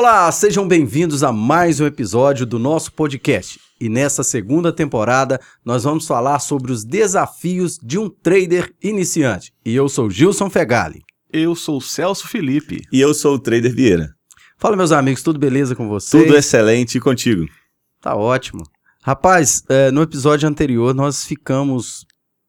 Olá, sejam bem-vindos a mais um episódio do nosso podcast. E nessa segunda temporada, nós vamos falar sobre os desafios de um trader iniciante. E eu sou Gilson Fegali. Eu sou Celso Felipe. E eu sou o Trader Vieira. Fala, meus amigos, tudo beleza com vocês? Tudo excelente e contigo. Tá ótimo. Rapaz, é, no episódio anterior nós ficamos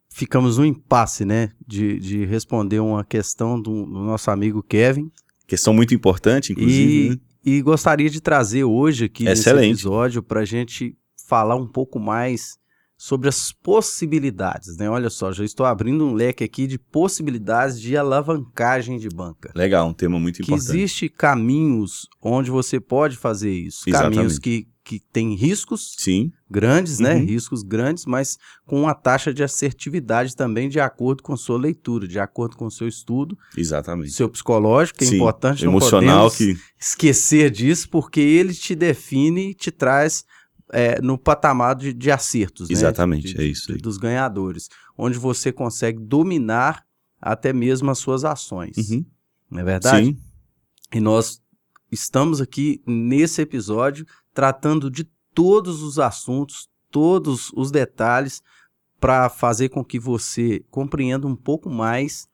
ficamos no impasse, né? De, de responder uma questão do, do nosso amigo Kevin. Questão muito importante, inclusive. E, né? E gostaria de trazer hoje aqui Excelente. nesse episódio para a gente falar um pouco mais sobre as possibilidades, né? Olha só, já estou abrindo um leque aqui de possibilidades de alavancagem de banca. Legal, um tema muito Que importante. existe caminhos onde você pode fazer isso. Exatamente. Caminhos que, que têm riscos Sim, grandes, né? Uhum. Riscos grandes, mas com uma taxa de assertividade também de acordo com sua leitura, de acordo com o seu estudo, exatamente. seu psicológico, que é Sim, importante, não Emocional podemos que. esquecer disso, porque ele te define e te traz é, no patamar de, de acertos, né? Exatamente, De- é isso. Dos ganhadores, onde você consegue dominar até mesmo as suas ações, Uhum. não é verdade? Sim, E nós estamos aqui nesse episódio tratando de todos os assuntos, todos os detalhes, para fazer com que você compreenda um pouco mais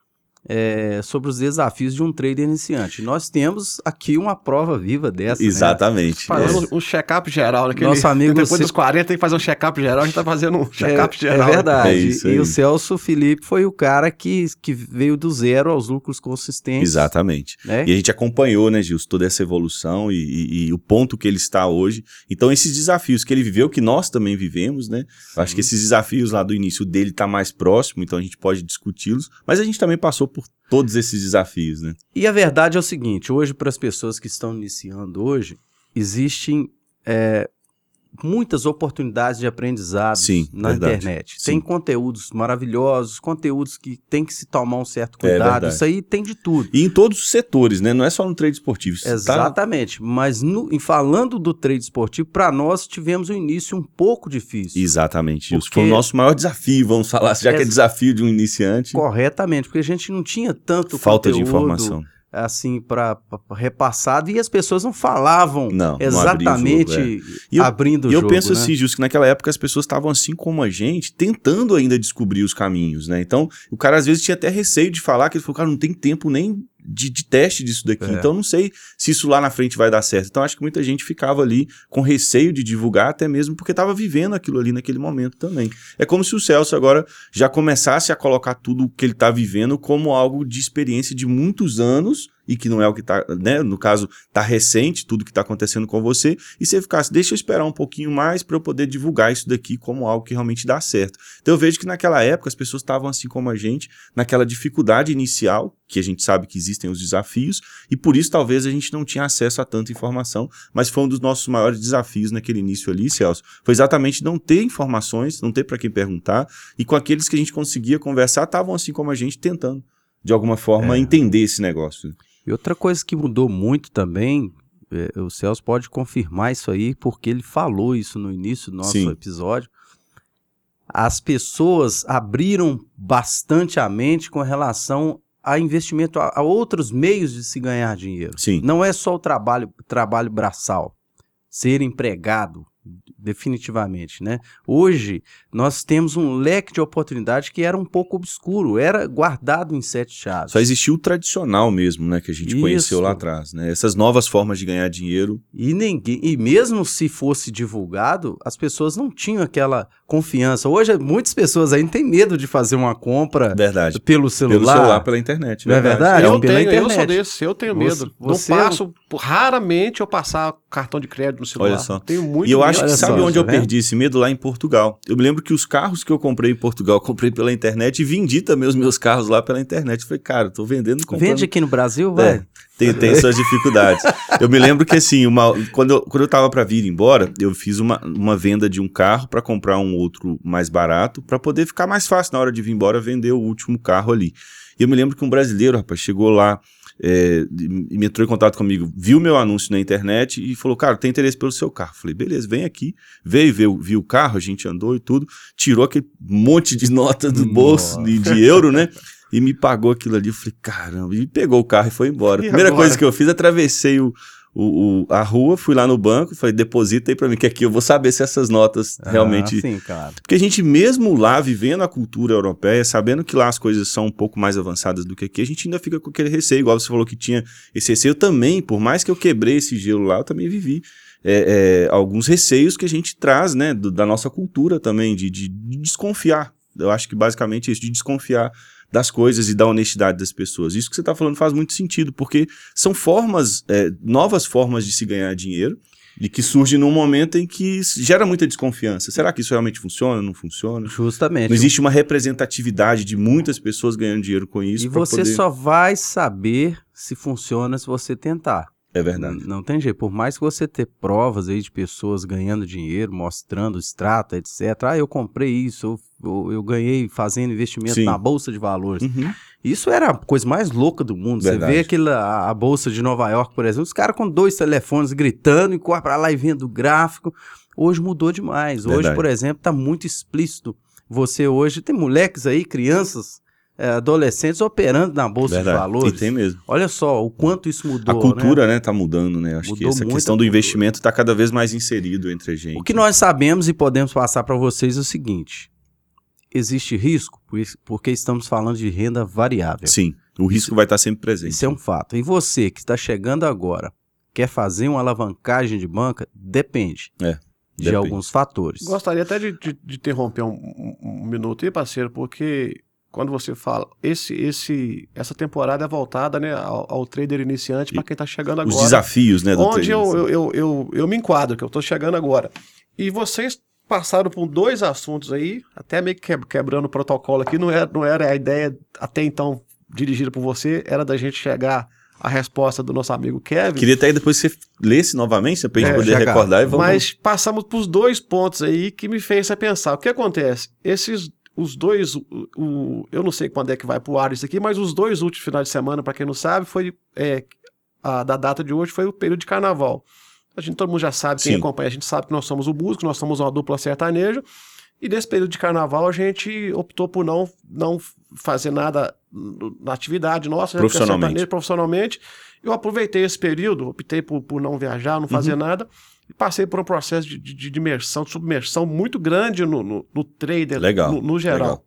é, sobre os desafios de um trader iniciante. Nós temos aqui uma prova viva dessa. né? exatamente. Fazendo É. um check-up geral. Naquele, Nosso amigo Depois dos 40 tem que fazer um check-up geral. A gente tá fazendo um É, check-up é geral. verdade. É isso e o Celso Felipe foi o cara que, que veio do zero aos lucros consistentes. Exatamente. Né? E a gente acompanhou, né, Gilson, toda essa evolução e, e- e o ponto que ele está hoje. Então, esses desafios que ele viveu, que nós também vivemos, né? Eu acho que esses desafios lá do início dele tá mais próximo, então a gente pode discuti-los. Mas a gente também passou por todos esses desafios, né? E a verdade é o seguinte: hoje, para as pessoas que estão iniciando hoje, existem é, muitas oportunidades de aprendizado Sim, na verdade. internet. Sim. Tem conteúdos maravilhosos, conteúdos que tem que se tomar um certo É cuidado. verdade. Isso aí tem de tudo. E em todos os setores, né? Não é só no trade esportivo. Isso tá- Exatamente. Mas no, em falando do trade esportivo, para nós tivemos um início um pouco difícil. Exatamente. Porque- Foi o nosso maior desafio, vamos falar, já que é desafio de um iniciante. Corretamente, porque a gente não tinha tanto Falta de conteúdo, informação. Assim para repassado e as pessoas não falavam Não, não exatamente jogo, é. Eu- abrindo o E eu jogo. penso né? assim, Justo, que naquela época as pessoas estavam assim como a gente, tentando ainda descobrir os caminhos, né? Então, o cara às vezes tinha até receio de falar, que ele falou, cara, não tem tempo nem de, de teste disso daqui, É. então não sei se isso lá na frente vai dar certo. Então, acho que muita gente ficava ali com receio de divulgar, até mesmo porque estava vivendo aquilo ali naquele momento também. É como se o Celso agora já começasse a colocar tudo o que ele está vivendo como algo de experiência de muitos anos, e que não é o que está, né? No caso, tá recente, tudo que está acontecendo com você, e você ficasse, deixa eu esperar um pouquinho mais para eu poder divulgar isso daqui como algo que realmente dá certo. Então eu vejo que naquela época as pessoas estavam assim como a gente, naquela dificuldade inicial, que a gente sabe que existem os desafios, e por isso talvez a gente não tinha acesso a tanta informação, mas foi um dos nossos maiores desafios naquele início ali, Celso, foi exatamente não ter informações, não ter para quem perguntar, e com aqueles que a gente conseguia conversar, estavam assim como a gente, tentando, de alguma forma, É. entender esse negócio. E outra coisa que mudou muito também, é, o Celso pode confirmar isso aí, porque ele falou isso no início do nosso Sim. episódio. As pessoas abriram bastante a mente com relação a investimento, a, a outros meios de se ganhar dinheiro. Sim. Não é só o trabalho, trabalho braçal, ser empregado, definitivamente, né? Hoje nós temos um leque de oportunidade que era um pouco obscuro, era guardado em sete chaves. Só existiu o tradicional mesmo, né, que a gente Isso. conheceu lá atrás, né? Essas novas formas de ganhar dinheiro. E ninguém, e mesmo se fosse divulgado, as pessoas não tinham aquela confiança. Hoje muitas pessoas ainda têm medo de fazer uma compra Verdade. pelo celular. Pelo celular, pela internet. Não é verdade? eu pela tenho, eu internet. sou desse, eu tenho Você- medo. você não é um- passo, raramente eu passar cartão de crédito no celular. Olha só. Tenho muito E eu medo. acho que olha sabe só, onde tá eu vendo? perdi esse medo? Lá em Portugal. Eu me lembro que os carros que eu comprei em Portugal, eu comprei pela internet e vendi também os meus carros lá pela internet. Eu falei, cara, tô vendendo comprando. Vende aqui no Brasil, vai. É, tem, tem suas dificuldades. Eu me lembro que assim, uma- quando, eu, quando eu tava para vir embora, eu fiz uma, uma venda de um carro para comprar um outro mais barato, para poder ficar mais fácil na hora de vir embora vender o último carro ali. E eu me lembro que um brasileiro, rapaz, chegou lá é, e me entrou em contato comigo, viu meu anúncio na internet e falou, cara, tem interesse pelo seu carro. Falei, beleza, vem aqui. Veio, viu, viu o carro, a gente andou e tudo, tirou aquele monte de nota do bolso de, de euro, né? E me pagou aquilo ali. Eu falei, caramba, e pegou o carro e foi embora. E Primeira agora? coisa que eu fiz, atravessei o, o, o- a rua, fui lá no banco, falei, deposita aí pra mim, que aqui eu vou saber se essas notas realmente Ah, sim, cara. porque a gente, mesmo lá, vivendo a cultura europeia, sabendo que lá as coisas são um pouco mais avançadas do que aqui, a gente ainda fica com aquele receio. Igual você falou que tinha esse receio eu também, por mais que eu quebrei esse gelo lá, eu também vivi é, é, alguns receios que a gente traz, né, do- da nossa cultura também, de, de- de desconfiar. Eu acho que basicamente é isso, de desconfiar das coisas e da honestidade das pessoas. Isso que você está falando faz muito sentido, porque são formas, é, novas formas de se ganhar dinheiro, e que surge num momento em que gera muita desconfiança. Será que isso realmente funciona? Não funciona? Justamente. Não existe uma representatividade de muitas pessoas ganhando dinheiro com isso. E você poder- só vai saber se funciona se você tentar. É verdade. N- Não tem jeito. Por mais que você ter provas aí de pessoas ganhando dinheiro, mostrando extrato, etc. Ah, eu comprei isso, eu, eu- ganhei fazendo investimento Sim. na bolsa de valores. Uhum. Isso era a coisa mais louca do mundo. Verdade. Você vê aquela, a, a bolsa de Nova York, por exemplo, os caras com dois telefones gritando e corre pra lá e vendo o gráfico. Hoje mudou demais. Hoje, Verdade. por exemplo, tá muito explícito. Você hoje tem moleques aí, crianças, eh, adolescentes operando na bolsa verdade. de valores. E tem mesmo. Olha só o quanto isso mudou. a cultura, né, tá mudando, né? Acho que Mudou essa muito questão do cultura. investimento tá cada vez mais inserido entre a gente. O que nós sabemos e podemos passar para vocês é o seguinte: existe risco, por isso- porque estamos falando de renda variável. Sim, o risco vai estar sempre presente. Isso é um fato. E você que está chegando agora, quer fazer uma alavancagem de banca? Depende É, de depende. alguns fatores. Gostaria até de, de- de interromper um, um- um minuto aí, parceiro, porque quando você fala, esse, esse, essa temporada é voltada né, ao, ao trader iniciante para quem está chegando Os agora. desafios, né, do onde eu, eu, eu, eu, eu me enquadro, que eu estou chegando agora. E vocês passaram por dois assuntos aí, até meio que que- quebrando o protocolo aqui, não era, não era a ideia até então dirigida por você, era da gente chegar à resposta do nosso amigo Kevin. Queria até depois que você lesse novamente, pra gente É, poder recordar e vamos... Mas passamos para os dois pontos aí que me fez a pensar. O que acontece? Esses, os dois, o, o- eu não sei quando é que vai pro ar isso aqui, mas os dois últimos finais de semana, para quem não sabe, foi é, a da data de hoje foi o período de carnaval. A gente, todo mundo já sabe, quem Sim. acompanha, a gente sabe que nós somos o músico, nós somos uma dupla sertaneja. E nesse período de carnaval a gente optou por não, não fazer nada na atividade nossa, né, Profissionalmente. sertanejo, profissionalmente. Eu aproveitei esse período, optei por, por não viajar, não fazer Uhum. nada, e passei por um processo de, de, de imersão, de submersão muito grande no, no, no trader, Legal, no, no geral. legal.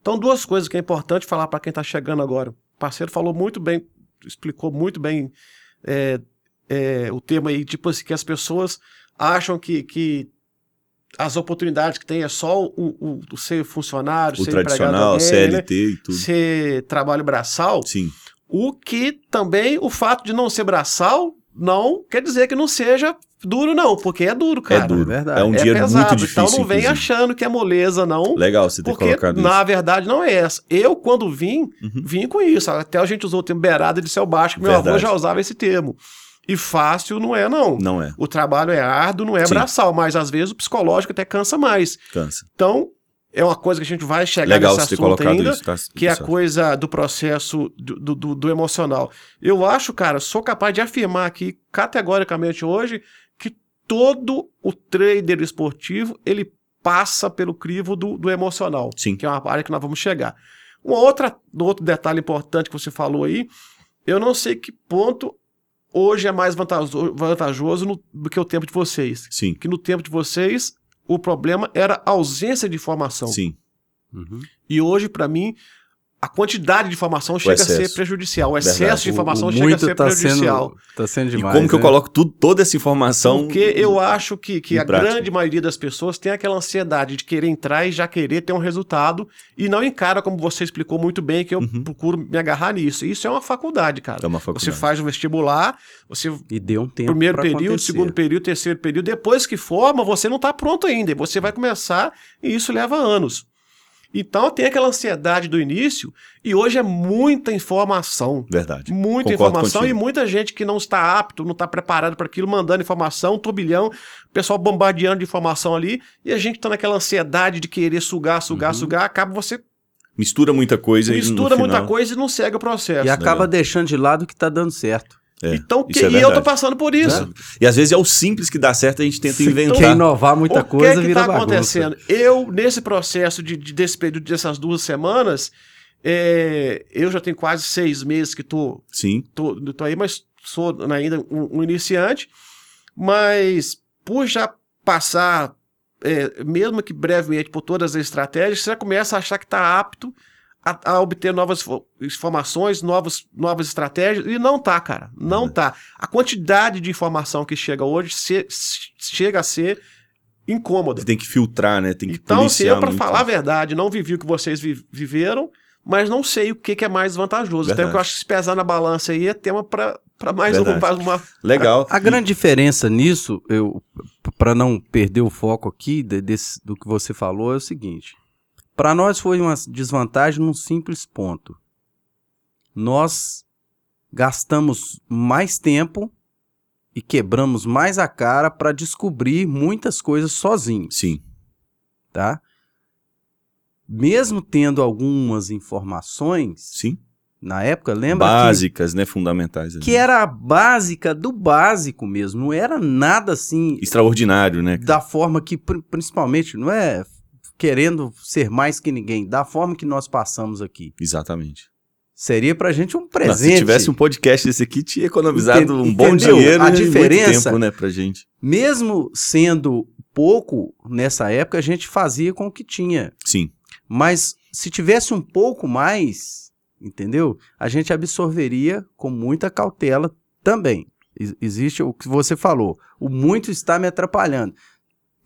Então, duas coisas que é importante falar para quem está chegando agora. O parceiro falou muito bem, explicou muito bem é, é, o tema aí, tipo assim, que as pessoas acham que, que as oportunidades que tem é só o, o, o ser funcionário, O ser empregado tradicional, né? CLT e tudo. ser trabalho braçal, Sim, o que também o fato de não ser braçal não quer dizer que não seja duro, não, porque é duro, cara. é duro. verdade. É um É dinheiro pesado. muito difícil, então não vem inclusive. achando que é moleza, não. Legal você ter Porque, colocado na isso. verdade, não é essa. Eu, quando vim, Uhum. vim com isso. Até a gente usou o termo beirada de céu baixo, que meu avô Verdade. já usava esse termo. E fácil não é, não. Não é, O trabalho é árduo, não é Sim. braçal, mas às vezes o psicológico até cansa mais. cansa. Então, é uma coisa que a gente vai chegar Legal nesse assunto ainda, isso, tá? que é a coisa do processo do, do- do- emocional. Eu acho, cara, sou capaz de afirmar aqui categoricamente hoje que todo o trader esportivo ele passa pelo crivo do, do emocional, Sim. que é uma área que nós vamos chegar. Um outro detalhe importante que você falou aí, eu não sei que ponto hoje é mais vantajoso, vantajoso no- do que o tempo de vocês. Sim, Que no tempo de vocês o problema era a ausência de informação. sim. Uhum. E hoje, para mim, a quantidade de informação chega a ser excesso. prejudicial. O excesso Verdade. de informação O- o chega a ser tá prejudicial. Sendo, tá sendo E demais. como que eu né? coloco tudo, toda essa informação... Porque eu acho que, que a prática. grande maioria das pessoas tem aquela ansiedade de querer entrar e já querer ter um resultado e não encara, como você explicou muito bem, que eu Uhum. procuro me agarrar nisso. Isso é uma faculdade, cara. É uma faculdade. Você faz o vestibular, você E deu um tempo. primeiro período, acontecer. segundo período, terceiro período, depois que forma, você não está pronto ainda, e você vai começar e isso leva anos. Então tem aquela ansiedade do início e hoje é muita informação. Verdade. Muita Concordo informação contigo. e muita gente que não está apto, não está preparado para aquilo, mandando informação, um turbilhão, o pessoal bombardeando de informação ali, e a gente está naquela ansiedade de querer sugar, sugar, Uhum. sugar, acaba você Mistura muita coisa e no mistura muita final- coisa e não segue o processo. E acaba deixando de lado o que tá dando certo. É, então, que, isso é e eu tô passando por isso. Né? E às vezes é o simples que dá certo, a gente tenta Se inventar. quer inovar muita o coisa, que que vira tá bagunça. acontecendo? Eu, nesse processo de, de- desse período dessas duas semanas, é, eu já tenho quase seis meses que tô, Sim, tô, tô aí, mas sou ainda um, um iniciante, mas por já passar, é, mesmo que brevemente, por todas as estratégias, você já começa a achar que está apto a, a, obter novas informações, novas, novas estratégias, e não tá, cara. Não uhum. tá. A quantidade de informação que chega hoje se, chega a ser incômoda. Você tem que filtrar, né? Tem que então, se eu, para falar a verdade, não vivi o que vocês vi viveram, mas não sei o que, que é mais vantajoso. Verdade. Até que eu acho que se pesar na balança aí é tema para mais uma, uma, Legal. A, a, grande diferença nisso, eu para não perder o foco aqui de, desse, do que você falou, é o seguinte. Para nós foi uma desvantagem num simples ponto. Nós gastamos mais tempo e quebramos mais a cara para descobrir muitas coisas sozinhos. Sim. Tá? Mesmo tendo algumas informações. Sim. Na época, lembra? Básicas, que, né? Fundamentais. Que era a básica do básico mesmo. Não era nada assim. Extraordinário, né? Da forma que, principalmente, não é querendo ser mais que ninguém, da forma que nós passamos aqui. Exatamente. Seria pra gente um presente. se tivesse um podcast desse aqui, tinha economizado Entendeu? um bom dinheiro a diferença, muito tempo, né, pra gente. Mesmo sendo pouco nessa época, a gente fazia com o que tinha. Sim. Mas se tivesse um pouco mais, entendeu? A gente absorveria com muita cautela também. Existe o que você falou. O muito está me atrapalhando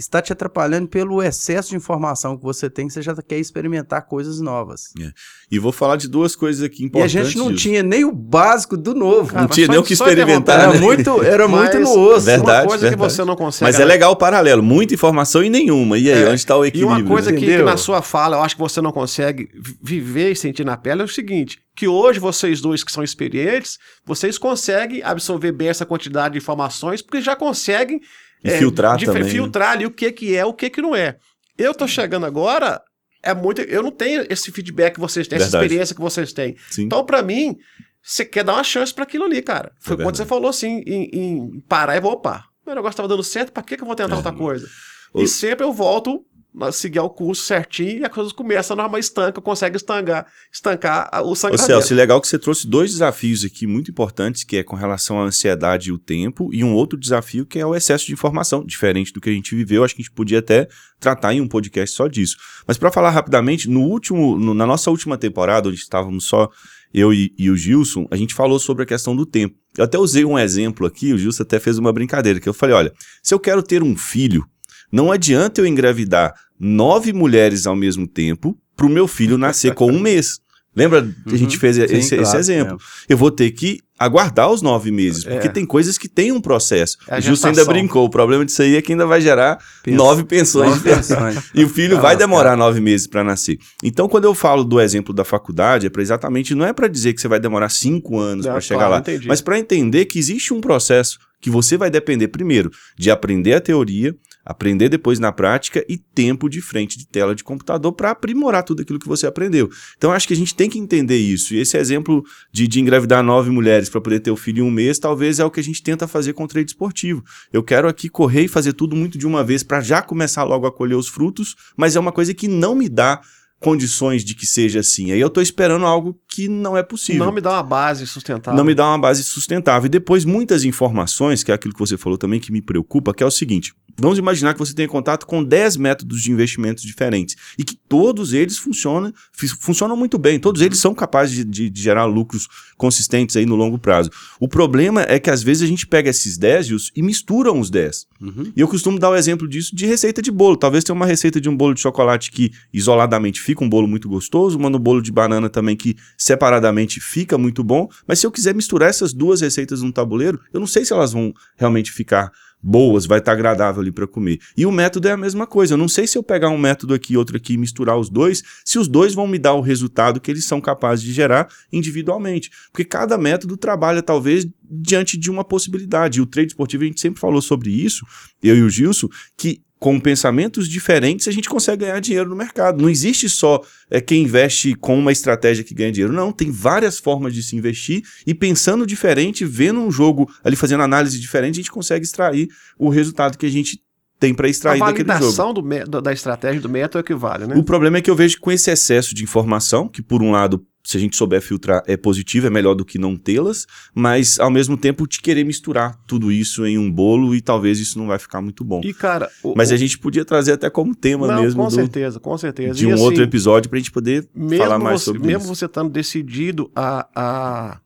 está te atrapalhando pelo excesso de informação que você tem, que você já quer experimentar coisas novas. É. E vou falar de duas coisas aqui importantes. E a gente não disso. tinha nem o básico do novo. Cara, não tinha nem o que experimentar. Era, né? muito, era muito no osso. Verdade, uma coisa verdade. que você não consegue. Mas é legal o paralelo. Muita informação e nenhuma. E aí, é. onde está o equilíbrio? E uma coisa que, que, na sua fala eu acho que você não consegue viver e sentir na pele é o seguinte, que hoje vocês dois que são experientes, vocês conseguem absorver bem essa quantidade de informações, porque já conseguem e é, filtrar de, também. Né? Filtrar ali o que, que é, o que, que não é. Eu tô chegando agora, é muito. Eu não tenho esse feedback que vocês têm, verdade. essa experiência que vocês têm. Sim. Então, para mim, você quer dar uma chance para aquilo ali, cara. Foi é quando você falou assim, em, em parar e vou, opa, meu negócio tava dando certo, para que, que eu vou tentar é. outra coisa? O... E sempre eu volto seguir o curso certinho e as coisas começam a norma estanca, consegue estancar, estancar o sangramento. Ô Celso, legal que você trouxe dois desafios aqui muito importantes, que é com relação à ansiedade e o tempo, e um outro desafio que é o excesso de informação, diferente do que a gente viveu, acho que a gente podia até tratar em um podcast só disso. Mas para falar rapidamente, no último, no, na nossa última temporada, onde estávamos só eu e, e, o Gilson, a gente falou sobre a questão do tempo. Eu até usei um exemplo aqui, o Gilson até fez uma brincadeira, que eu falei, olha, se eu quero ter um filho, não adianta eu engravidar nove mulheres ao mesmo tempo para o meu filho nascer com um mês. Lembra? Uhum, a gente fez sim, esse, claro, esse, exemplo. É. Eu vou ter que aguardar os nove meses, porque é. tem coisas que têm um processo. É o Justo ainda brincou, o problema disso aí é que ainda vai gerar Penso. nove pensões. Nove pensões. e o filho vai demorar nove meses para nascer. Então, quando eu falo do exemplo da faculdade, é para exatamente, não é para dizer que você vai demorar cinco anos para chegar claro, lá, entendi. mas para entender que existe um processo que você vai depender primeiro de aprender a teoria, aprender depois na prática e tempo de frente de tela de computador para aprimorar tudo aquilo que você aprendeu. Então acho que a gente tem que entender isso. E esse exemplo de, de engravidar nove mulheres para poder ter o filho em um mês, talvez é o que a gente tenta fazer com o trade esportivo. Eu quero aqui correr e fazer tudo muito de uma vez para já começar logo a colher os frutos, mas é uma coisa que não me dá condições de que seja assim. Aí eu estou esperando algo que não é possível. Não me dá uma base sustentável. Não me dá uma base sustentável. E depois muitas informações, que é aquilo que você falou também que me preocupa, que é o seguinte: Vamos imaginar que você tenha contato com 10 métodos de investimentos diferentes e que todos eles funcionam, funcionam muito bem, todos eles são capazes de, de, de, gerar lucros consistentes aí no longo prazo. O problema é que às vezes a gente pega esses 10 e, e mistura os 10. Uhum. E eu costumo dar o exemplo disso de receita de bolo. Talvez tenha uma receita de um bolo de chocolate que isoladamente fica um bolo muito gostoso, uma no bolo de banana também que separadamente fica muito bom, mas se eu quiser misturar essas duas receitas num tabuleiro, eu não sei se elas vão realmente ficar boas, vai estar tá agradável ali para comer. E o método é a mesma coisa. Eu não sei se eu pegar um método aqui e outro aqui e misturar os dois, se os dois vão me dar o resultado que eles são capazes de gerar individualmente. Porque cada método trabalha talvez diante de uma possibilidade. E o trade esportivo a gente sempre falou sobre isso, eu e o Gilson, que com pensamentos diferentes, a gente consegue ganhar dinheiro no mercado. Não existe só é, quem investe com uma estratégia que ganha dinheiro. Não, tem várias formas de se investir e pensando diferente, vendo um jogo ali, fazendo análise diferente, a gente consegue extrair o resultado que a gente tem para extrair daquele jogo. A validação do, da estratégia do método equivale, né? O problema é que eu vejo que com esse excesso de informação, que por um lado se a gente souber filtrar, é positivo, é melhor do que não tê-las, mas ao mesmo tempo te querer misturar tudo isso em um bolo e talvez isso não vai ficar muito bom. E, cara. o- Mas o- a gente podia trazer até como tema Não, mesmo com do- certeza, com certeza. de E, um assim, outro episódio pra gente poder mesmo falar mais você, sobre mesmo isso. você estando decidido a, a,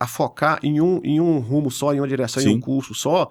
a focar em um, em um rumo só, em uma direção, em Sim. um curso só,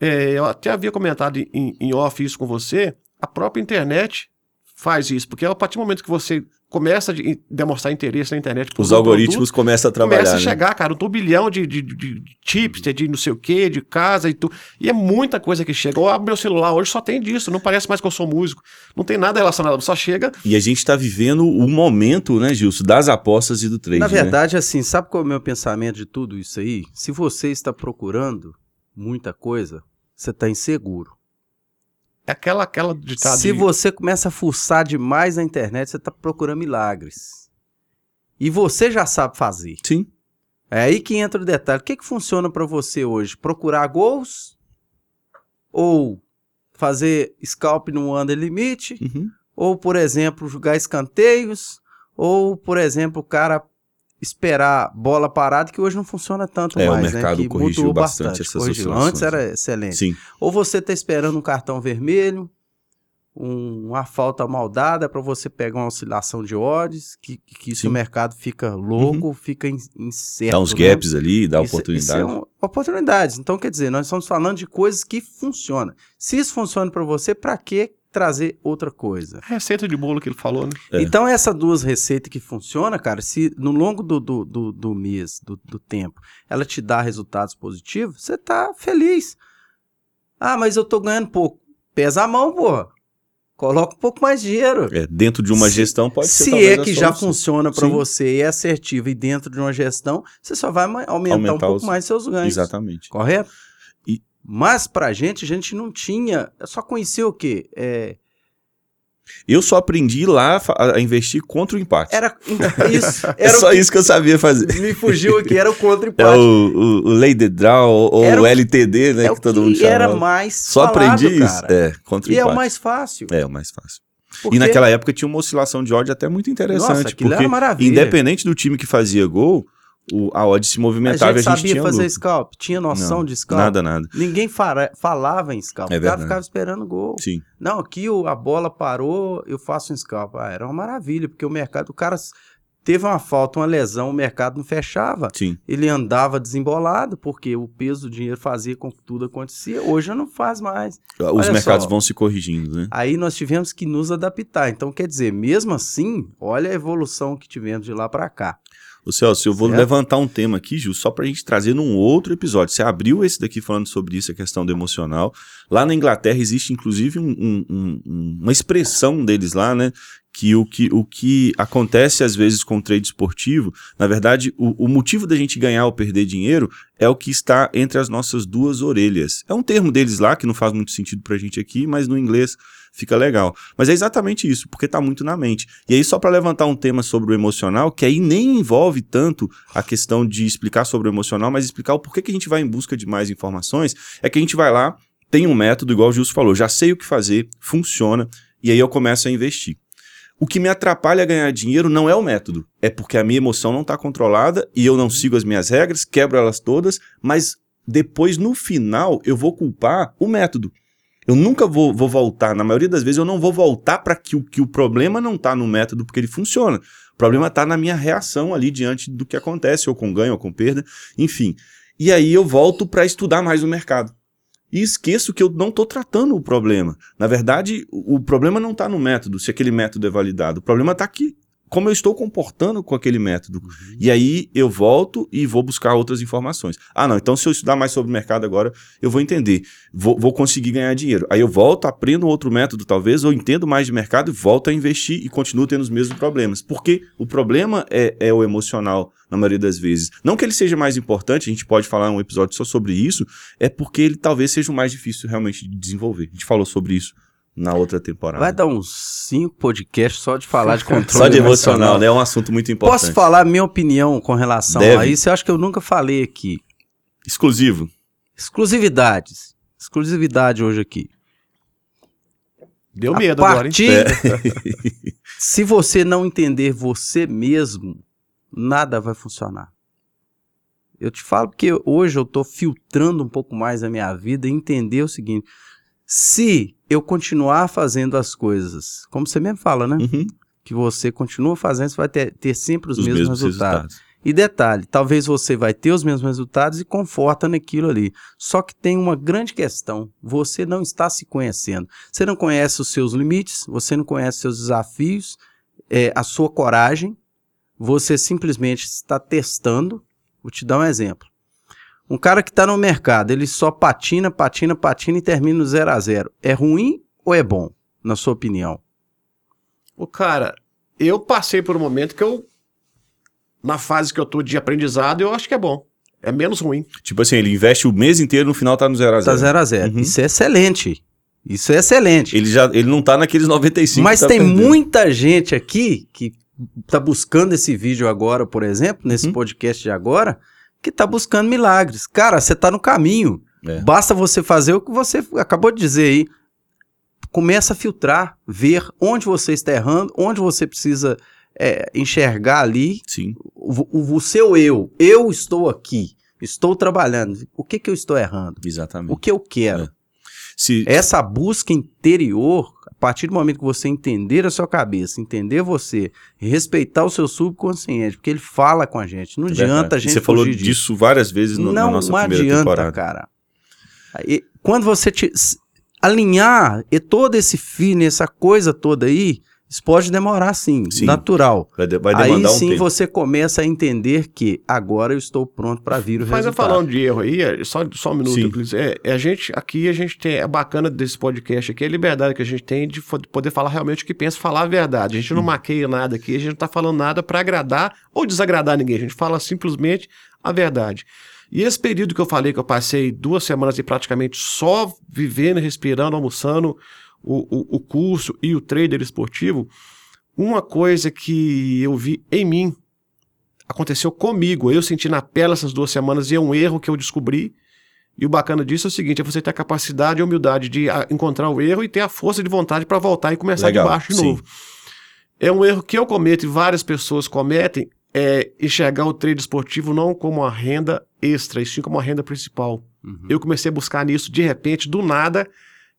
é, eu até havia comentado em, em off isso com você, a própria internet faz isso, porque a partir do momento que você começa a de- demonstrar interesse na internet, Os algoritmos começam a produto, trabalhar. começa a né? chegar, cara, um turbilhão de, de, de, de chips, de não sei o que, de casa e tudo. E é muita coisa que chega. Eu abro meu celular hoje, só tem disso. Não parece mais que eu sou músico. Não tem nada relacionado. Só chega. E a gente tá vivendo o momento, né, Gilson, das apostas e do trade. Na né? verdade, assim, sabe qual é o meu pensamento de tudo isso aí? Se você está procurando muita coisa, você está inseguro. É aquela, aquela ditado. Se de- você começa a fuçar demais na internet, você está procurando milagres. E você já sabe fazer. Sim. É aí que entra o detalhe. O que, que funciona para você hoje? Procurar gols? Ou fazer scalp no under limite? Uhum. Ou, por exemplo, jogar escanteios? Ou, por exemplo, o cara esperar bola parada, que hoje não funciona tanto É, o mais, mercado né? Que corrigiu mudou bastante bastante. essas corrigiu. oscilações, Antes era né? excelente. Sim. Ou você está esperando um cartão vermelho, um- uma falta mal dada para você pegar uma oscilação de odds, que, que isso Sim. Uhum. o mercado fica louco, fica in- incerto. Dá uns né? gaps ali, dá Isso- oportunidade. Isso é um- oportunidades. Então, quer dizer, nós estamos falando de coisas que funcionam. Se isso funciona para você, para que trazer outra coisa? Receita de bolo que ele falou, né? É. Então, essas duas receitas que funcionam, cara, se no longo do, do, do, do mês, do, do tempo, ela te dá resultados positivos, você tá feliz. Ah, mas eu tô ganhando pouco. Pesa a mão, porra. Coloca um pouco mais de dinheiro. É, dentro de uma Se- gestão pode ser Se é a que já funciona para você e é assertivo e dentro de uma gestão, você só vai ma- aumentar, um Aumentar pouco os- mais seus ganhos. Exatamente. Correto? E- Mas pra gente, a gente não tinha. Eu só conhecia o quê? É, Eu só aprendi lá a investir contra o empate. era isso. é Era só o que isso que eu sabia fazer. me fugiu aqui, era o É contra-empate. o, o, o Lady Draw ou Era o LTD, né? é que todo mundo chama. era mais Só falado, aprendi isso. cara. É, contra o E é empate. o mais fácil. É o mais fácil. Porque- E naquela época tinha uma oscilação de odd até muito interessante. Nossa, porque era maravilha. independente do time que fazia gol, o, a odd se a movimentava gente e a gente sabia tinha fazer lucro. scalp, tinha noção Não, de scalp. Nada, nada. Ninguém fara- falava em scalp. É o cara ficava esperando gol. Sim. Não, aqui o- a bola parou, eu faço um scalp. Ah, era uma maravilha, porque o mercado, o cara teve uma falta, uma lesão, o mercado não fechava. Sim. Ele andava desembolado, porque o peso do dinheiro fazia com que tudo acontecia. Hoje não faz mais. Os Olha mercados só. vão se corrigindo, né? Aí nós tivemos que nos adaptar. Então, quer dizer, mesmo assim, olha a evolução que tivemos de lá para cá. Ô Celso, eu vou Certo. levantar um tema aqui, Gil, só pra gente trazer num outro episódio. Você abriu esse daqui falando sobre isso, a questão do emocional. Lá na Inglaterra existe, inclusive, um- um- um- um- uma expressão deles lá, né? Que o, que o que acontece às vezes com o trade esportivo, na verdade, o, o motivo da gente ganhar ou perder dinheiro é o que está entre as nossas duas orelhas. É um termo deles lá que não faz muito sentido pra gente aqui, mas no inglês fica legal. Mas é exatamente isso, porque tá muito na mente. E aí, só para levantar um tema sobre o emocional, que aí nem envolve tanto a questão de explicar sobre o emocional, mas explicar o porquê que a gente vai em busca de mais informações, é que a gente vai lá, tem um método, igual o Gilson falou, já sei o que fazer, funciona, e aí eu começo a investir. O que me atrapalha a ganhar dinheiro não é o método, é porque a minha emoção não está controlada e eu não sigo as minhas regras, quebro elas todas, mas depois, no final, eu vou culpar o método. Eu nunca vou, vou voltar, na maioria das vezes eu não vou voltar para que o, que o problema não está no método porque ele funciona. O problema está na minha reação ali diante do que acontece, ou com ganho, ou com perda, enfim. E aí eu volto para estudar mais o mercado. E esqueço que eu não estou tratando o problema. Na verdade, o problema não está no método, se aquele método é validado. O problema está aqui, como eu estou comportando com aquele método. E aí eu volto e vou buscar outras informações. Ah, não, então se eu estudar mais sobre o mercado agora, eu vou entender. Vou, vou conseguir ganhar dinheiro. Aí eu volto, aprendo outro método, talvez, ou entendo mais de mercado e volto a investir e continuo tendo os mesmos problemas. Porque o problema é, é o emocional, na maioria das vezes. Não que ele seja mais importante, a gente pode falar um episódio só sobre isso, é porque ele talvez seja o mais difícil realmente de desenvolver. A gente falou sobre isso na outra temporada. Vai dar uns cinco podcasts só de falar de controle Só de emocional, né? É um assunto muito importante. Posso falar minha opinião com relação Deve. a isso? Eu acho que eu nunca falei aqui. Exclusivo. Exclusividades. Exclusividade hoje aqui. Deu A medo agora, hein? partir, É. se você não entender você mesmo, nada vai funcionar. Eu te falo que hoje eu estou filtrando um pouco mais a minha vida e entender o seguinte: se eu continuar fazendo as coisas, como você mesmo fala, né? Uhum. Que você continua fazendo, você vai ter, ter sempre os, Os mesmos, mesmos resultados. resultados. E detalhe, talvez você vai ter os mesmos resultados e conforta naquilo ali. Só que tem uma grande questão, você não está se conhecendo. Você não conhece os seus limites, você não conhece seus desafios, é, a sua coragem, você simplesmente está testando. Vou te dar um exemplo. Um cara que está no mercado, ele só patina, patina, patina e termina no 0 a 0 É ruim ou é bom, na sua opinião? O cara, eu passei por um momento que eu, na fase que eu tô de aprendizado, eu acho que é bom. É menos ruim. Tipo assim, ele investe o mês inteiro no final tá no 0 a 0 Tá 0 a 0 Uhum. Isso é excelente. Isso é excelente. Ele já ele não tá naqueles 95 Mas tá tem perdendo. muita gente aqui que tá buscando esse vídeo agora, por exemplo, nesse Uhum. podcast de agora, que tá buscando milagres. Cara, você tá no caminho. É. Basta você fazer o que você acabou de dizer aí. Começa a filtrar, ver onde você está errando, onde você precisa é, enxergar ali Sim. o, o, o seu eu. Eu estou aqui, estou trabalhando. O que, que eu estou errando? Exatamente. O que eu quero? É. Se, Essa busca interior, a partir do momento que você entender a sua cabeça, entender você, respeitar o seu subconsciente, porque ele fala com a gente. Não é adianta verdade. a gente Você falou disso. disso várias vezes no, na não nossa primeira adianta, temporada. cara. Aí, quando você te, alinhar e todo esse fim, essa coisa toda aí, isso pode demorar sim, Sim. natural. Vai, de- vai Aí demandar um sim tempo. você começa a entender que agora eu estou pronto para vir o Mas eu resultado. falando de erro aí, é só, só um minuto, Sim. É, é a gente, aqui a gente tem, é bacana desse podcast aqui, é a liberdade que a gente tem de poder falar realmente o que pensa, falar a verdade. A gente não maqueia nada aqui, a gente não tá falando nada para agradar ou desagradar ninguém, a gente fala simplesmente a verdade. E esse período que eu falei que eu passei duas semanas e praticamente só vivendo, respirando, almoçando o, o, o curso e o trader esportivo, uma coisa que eu vi em mim aconteceu comigo. Eu senti na pele essas duas semanas e é um erro que eu descobri. E o bacana disso é o seguinte: é você ter a capacidade e a humildade de ah, encontrar o erro e ter a força de vontade para voltar e começar Legal, de baixo de sim. novo. É um erro que eu cometo e várias pessoas cometem, é enxergar o trade esportivo não como uma renda extra, e sim como uma renda principal. Uhum. Eu comecei a buscar nisso de repente, do nada,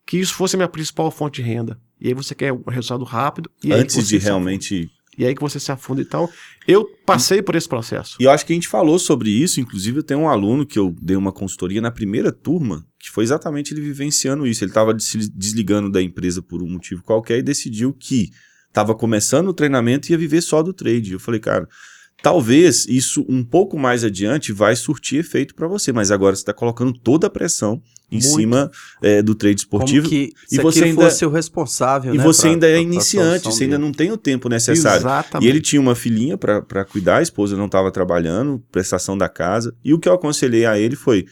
que isso fosse a minha principal fonte de renda. E aí você quer um resultado rápido. E Antes de realmente E aí que você se afunda. Então, eu passei por esse processo. E eu acho que a gente falou sobre isso, inclusive eu tenho um aluno que eu dei uma consultoria na primeira turma, que foi exatamente ele vivenciando isso. Ele estava se desligando da empresa por um motivo qualquer e decidiu que estava começando o treinamento e ia viver só do trade. Eu falei, cara, talvez isso um pouco mais adiante vai surtir efeito para você, mas agora você está colocando toda a pressão em Muito. cima é, do trade esportivo. Que e você ainda- fosse o responsável, E né, você pra- ainda é pra- pra iniciante, solução você ainda dele. não tem o tempo necessário. Exatamente. E ele tinha uma filhinha para cuidar, a esposa não estava trabalhando, prestação da casa. E o que eu aconselhei a ele foi: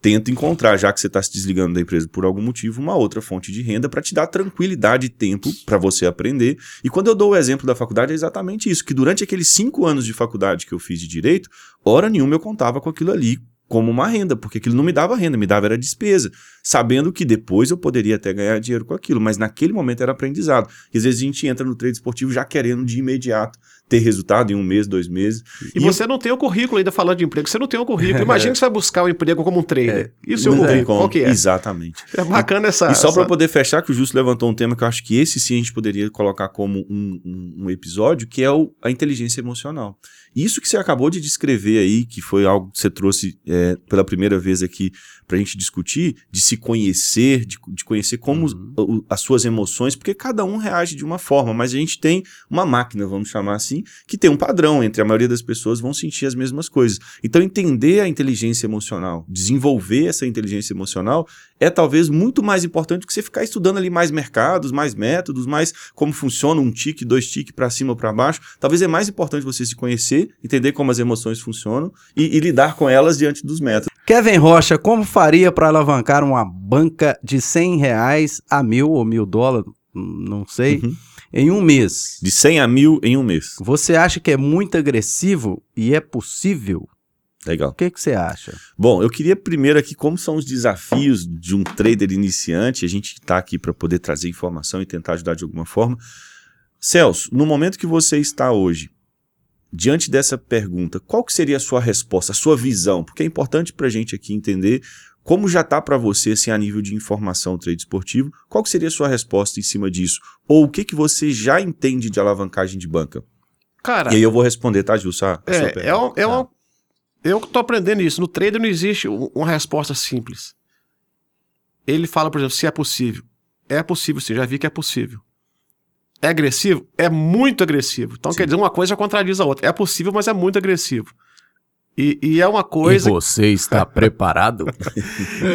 tenta encontrar, já que você está se desligando da empresa por algum motivo, uma outra fonte de renda para te dar tranquilidade e tempo para você aprender. E quando eu dou o exemplo da faculdade, é exatamente isso: que durante aqueles cinco anos de faculdade que eu fiz de direito, hora nenhuma eu contava com aquilo ali como uma renda, porque aquilo não me dava renda, me dava era despesa, sabendo que depois eu poderia até ganhar dinheiro com aquilo, mas naquele momento era aprendizado. E às vezes a gente entra no trade esportivo já querendo de imediato ter resultado em um mês, dois meses. E, você não tem o currículo ainda falando de emprego, você não tem o currículo. Imagina que você vai buscar o emprego como um trader. Isso é o não tem currículo, qual que é? Exatamente. É bacana essa... E só para poder fechar, que o Justo levantou um tema que eu acho que esse sim a gente poderia colocar como um, um- um episódio, que é o- a inteligência emocional. Isso que você acabou de descrever aí, que foi algo que você trouxe é, pela primeira vez aqui para a gente discutir, de se conhecer, de, de conhecer como Uhum. as suas emoções, porque cada um reage de uma forma, mas a gente tem uma máquina, vamos chamar assim, que tem um padrão entre a maioria das pessoas vão sentir as mesmas coisas. Então entender a inteligência emocional, desenvolver essa inteligência emocional é talvez muito mais importante do que você ficar estudando ali mais mercados, mais métodos, mais como funciona um tique, dois tique para cima ou para baixo. Talvez é mais importante você se conhecer, entender como as emoções funcionam e, e lidar com elas diante dos métodos. Kevin Rocha, como faria para alavancar uma banca de 100 reais a mil ou mil dólares, não sei, Uhum. Em um mês? De 100 a 1000 em um mês. Você acha que é muito agressivo e é possível? Legal. O que, que você acha? Bom, eu queria primeiro aqui como são os desafios de um trader iniciante. A gente está aqui para poder trazer informação e tentar ajudar de alguma forma. Celso, no momento que você está hoje, diante dessa pergunta, qual que seria a sua resposta, a sua visão? Porque é importante para a gente aqui entender como já está para você, assim, a nível de informação trade esportivo, qual seria a sua resposta em cima disso? Ou o que, que você já entende de alavancagem de banca? Cara, E aí eu vou responder, tá, Gilson? a- a sua é, é, um, é um- eu que tô aprendendo isso. No trader não existe um- uma resposta simples. Ele fala, por exemplo, se é possível. É possível, sim, já vi que é possível. É agressivo? É muito agressivo. Então, Sim. quer dizer, uma coisa contradiz a outra. É possível, mas é muito agressivo. E, e é uma coisa. E você está preparado?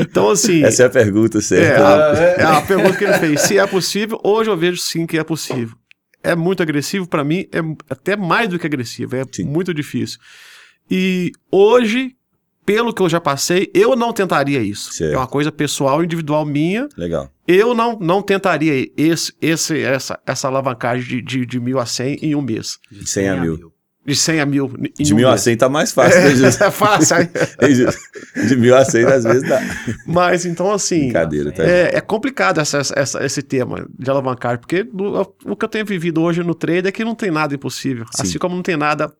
Então, assim. Essa é a pergunta É, certa. a, é a pergunta que ele fez. Se é possível, hoje eu vejo sim que é possível. É muito agressivo, para mim, é até mais do que agressivo, é Sim. muito difícil. E hoje, pelo que eu já passei, eu não tentaria isso. Certo. É uma coisa pessoal, individual minha. Legal. Eu não, não tentaria esse, esse, essa, essa alavancagem de, de, de mil a 100 em um mês. De 100 a mil. De 100 a mil De um mil a mês. 100 tá mais fácil, né, Gilson? É fácil. De mil a 100 às vezes dá. Mas então, assim. Brincadeira, tá? É, é complicado essa, essa- esse tema de alavancagem, porque no- o que eu tenho vivido hoje no trade é que não tem nada impossível. Sim. Assim como não tem nada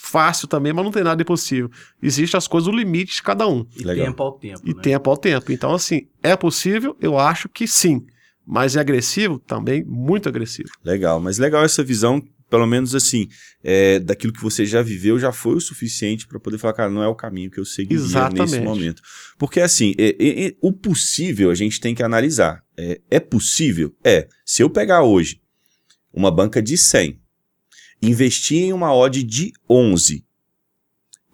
fácil também, mas não tem nada impossível. Existem as coisas, o limite de cada um. E Legal. tempo ao tempo. E né? tempo ao tempo. Então, assim, é possível? Eu acho que sim. Mas é agressivo? Também muito agressivo. Legal, mas legal essa visão, pelo menos assim, é, daquilo que você já viveu, já foi o suficiente para poder falar, cara, não é o caminho que eu seguiria nesse Exatamente. momento. Porque assim, é- é- é- o possível a gente tem que analisar. É, é possível? É. Se eu pegar hoje uma banca de 100, investir em uma odd de 11,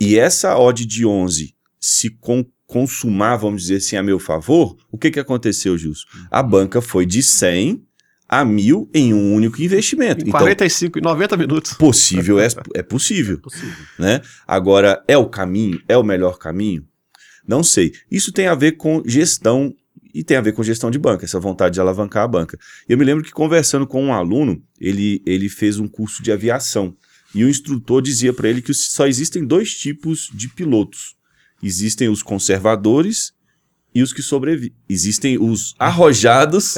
e essa odd de 11 se con- consumar, vamos dizer assim, a meu favor, o que, que aconteceu, Gilson? A banca foi de 100 a 1000 em um único investimento. Em Então, 45 e 90 minutos. possível é, é possível, Possível. né? Agora, é o caminho? É o melhor caminho? Não sei. Isso tem a ver com gestão e tem a ver com gestão de banca, essa vontade de alavancar a banca. Eu me lembro que conversando com um aluno, ele, ele fez um curso de aviação e o instrutor dizia para ele que só existem dois tipos de pilotos. Existem os conservadores e os que sobrevivem. Existem os arrojados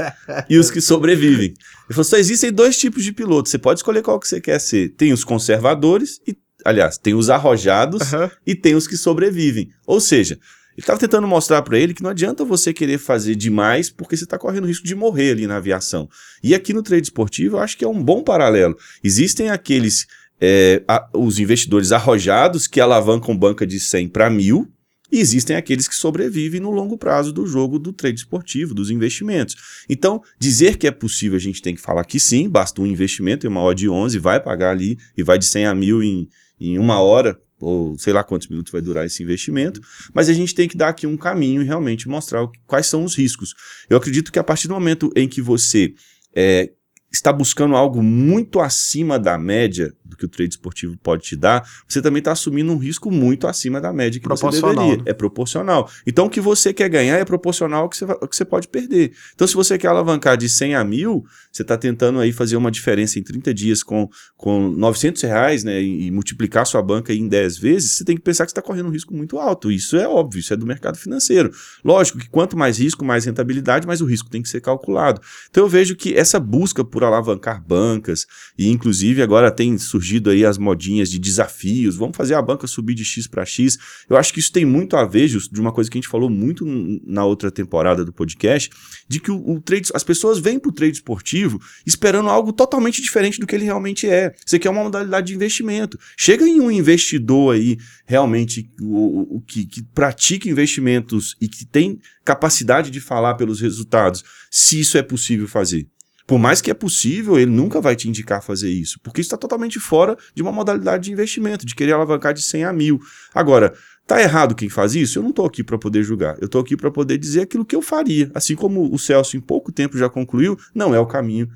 e os que sobrevivem. Ele falou, só existem dois tipos de pilotos. Você pode escolher qual que você quer ser. Tem os conservadores e, aliás, tem os arrojados Aham. e tem os que sobrevivem. Ou seja, ele estava tentando mostrar para ele que não adianta você querer fazer demais porque você está correndo risco de morrer ali na aviação. E aqui no trade esportivo eu acho que é um bom paralelo. Existem aqueles, é, a- os investidores arrojados que alavancam banca de 100 para 1000 e existem aqueles que sobrevivem no longo prazo do jogo do trade esportivo, dos investimentos. Então, dizer que é possível, a gente tem que falar que sim, basta um investimento em uma hora de 11, vai pagar ali e vai de 100 a 1000 em, em uma hora, ou sei lá quantos minutos vai durar esse investimento, mas a gente tem que dar aqui um caminho e realmente mostrar quais são os riscos. Eu acredito que a partir do momento em que você é, está buscando algo muito acima da média do que o trade esportivo pode te dar, você também está assumindo um risco muito acima da média que você deveria. né? É proporcional. Então, o que você quer ganhar é proporcional ao que você, ao que você pode perder. Então, se você quer alavancar de 100 a 1000, você está tentando aí fazer uma diferença em 30 dias com, com 900 reais, né, e, multiplicar sua banca em 10 vezes, você tem que pensar que você está correndo um risco muito alto. Isso é óbvio, isso é do mercado financeiro. Lógico que quanto mais risco, mais rentabilidade, mais o risco tem que ser calculado. Então, eu vejo que essa busca por alavancar bancas, e inclusive agora tem surgido aí as modinhas de desafios, vamos fazer a banca subir de X para X. Eu acho que isso tem muito a ver, Justo, de uma coisa que a gente falou muito na outra temporada do podcast, de que o, o trade, as pessoas vêm para o trade esportivo esperando algo totalmente diferente do que ele realmente é. Isso aqui é uma modalidade de investimento. Chega em um investidor aí, realmente, o, o- que, que pratica investimentos e que tem capacidade de falar pelos resultados, se isso é possível fazer. Por mais que é possível, ele nunca vai te indicar fazer isso, porque isso está totalmente fora de uma modalidade de investimento, de querer alavancar de 100 a 1000. Agora, tá errado quem faz isso? Eu não estou aqui para poder julgar, eu estou aqui para poder dizer aquilo que eu faria. Assim como o Celso em pouco tempo já concluiu, não é o caminho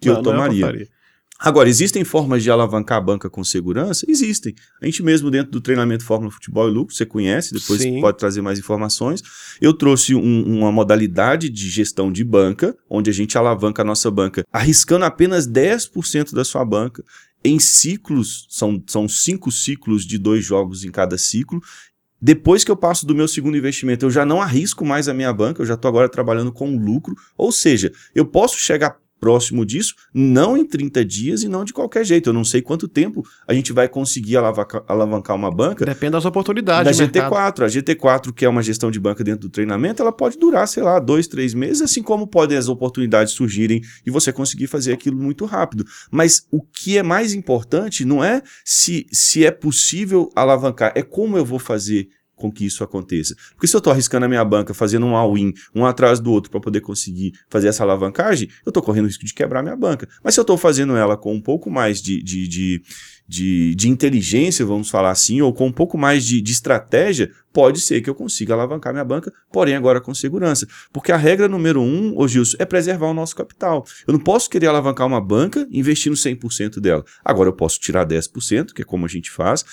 que Não, eu é tomaria. porcaria. Agora, existem formas de alavancar a banca com segurança? Existem. A gente mesmo dentro do treinamento Fórmula Futebol e Lucro, você conhece, depois Sim. pode trazer mais informações. Eu trouxe um- uma modalidade de gestão de banca, onde a gente alavanca a nossa banca, arriscando apenas 10% da sua banca em ciclos, são, são cinco ciclos de dois jogos em cada ciclo. Depois que eu passo do meu segundo investimento, eu já não arrisco mais a minha banca, eu já estou agora trabalhando com lucro. Ou seja, eu posso chegar próximo disso, não em 30 dias e não de qualquer jeito. Eu não sei quanto tempo a gente vai conseguir alavancar, alavancar uma banca. Depende das oportunidades. Da GT4. A GT4, que é uma gestão de banca dentro do treinamento, ela pode durar, sei lá, dois, três meses, assim como podem as oportunidades surgirem e você conseguir fazer aquilo muito rápido. Mas o que é mais importante não é se, se é possível alavancar, é como eu vou fazer com que isso aconteça. Porque se eu estou arriscando a minha banca fazendo um all-in, um atrás do outro, para poder conseguir fazer essa alavancagem, eu estou correndo o risco de quebrar minha banca. Mas se eu estou fazendo ela com um pouco mais de, de, de de, de inteligência, vamos falar assim, ou com um pouco mais de, de estratégia, pode ser que eu consiga alavancar minha banca, porém agora com segurança. Porque a regra número um, ô Gilson, é preservar o nosso capital. Eu não posso querer alavancar uma banca investindo 100% dela. Agora eu posso tirar 10%, que é como a gente faz,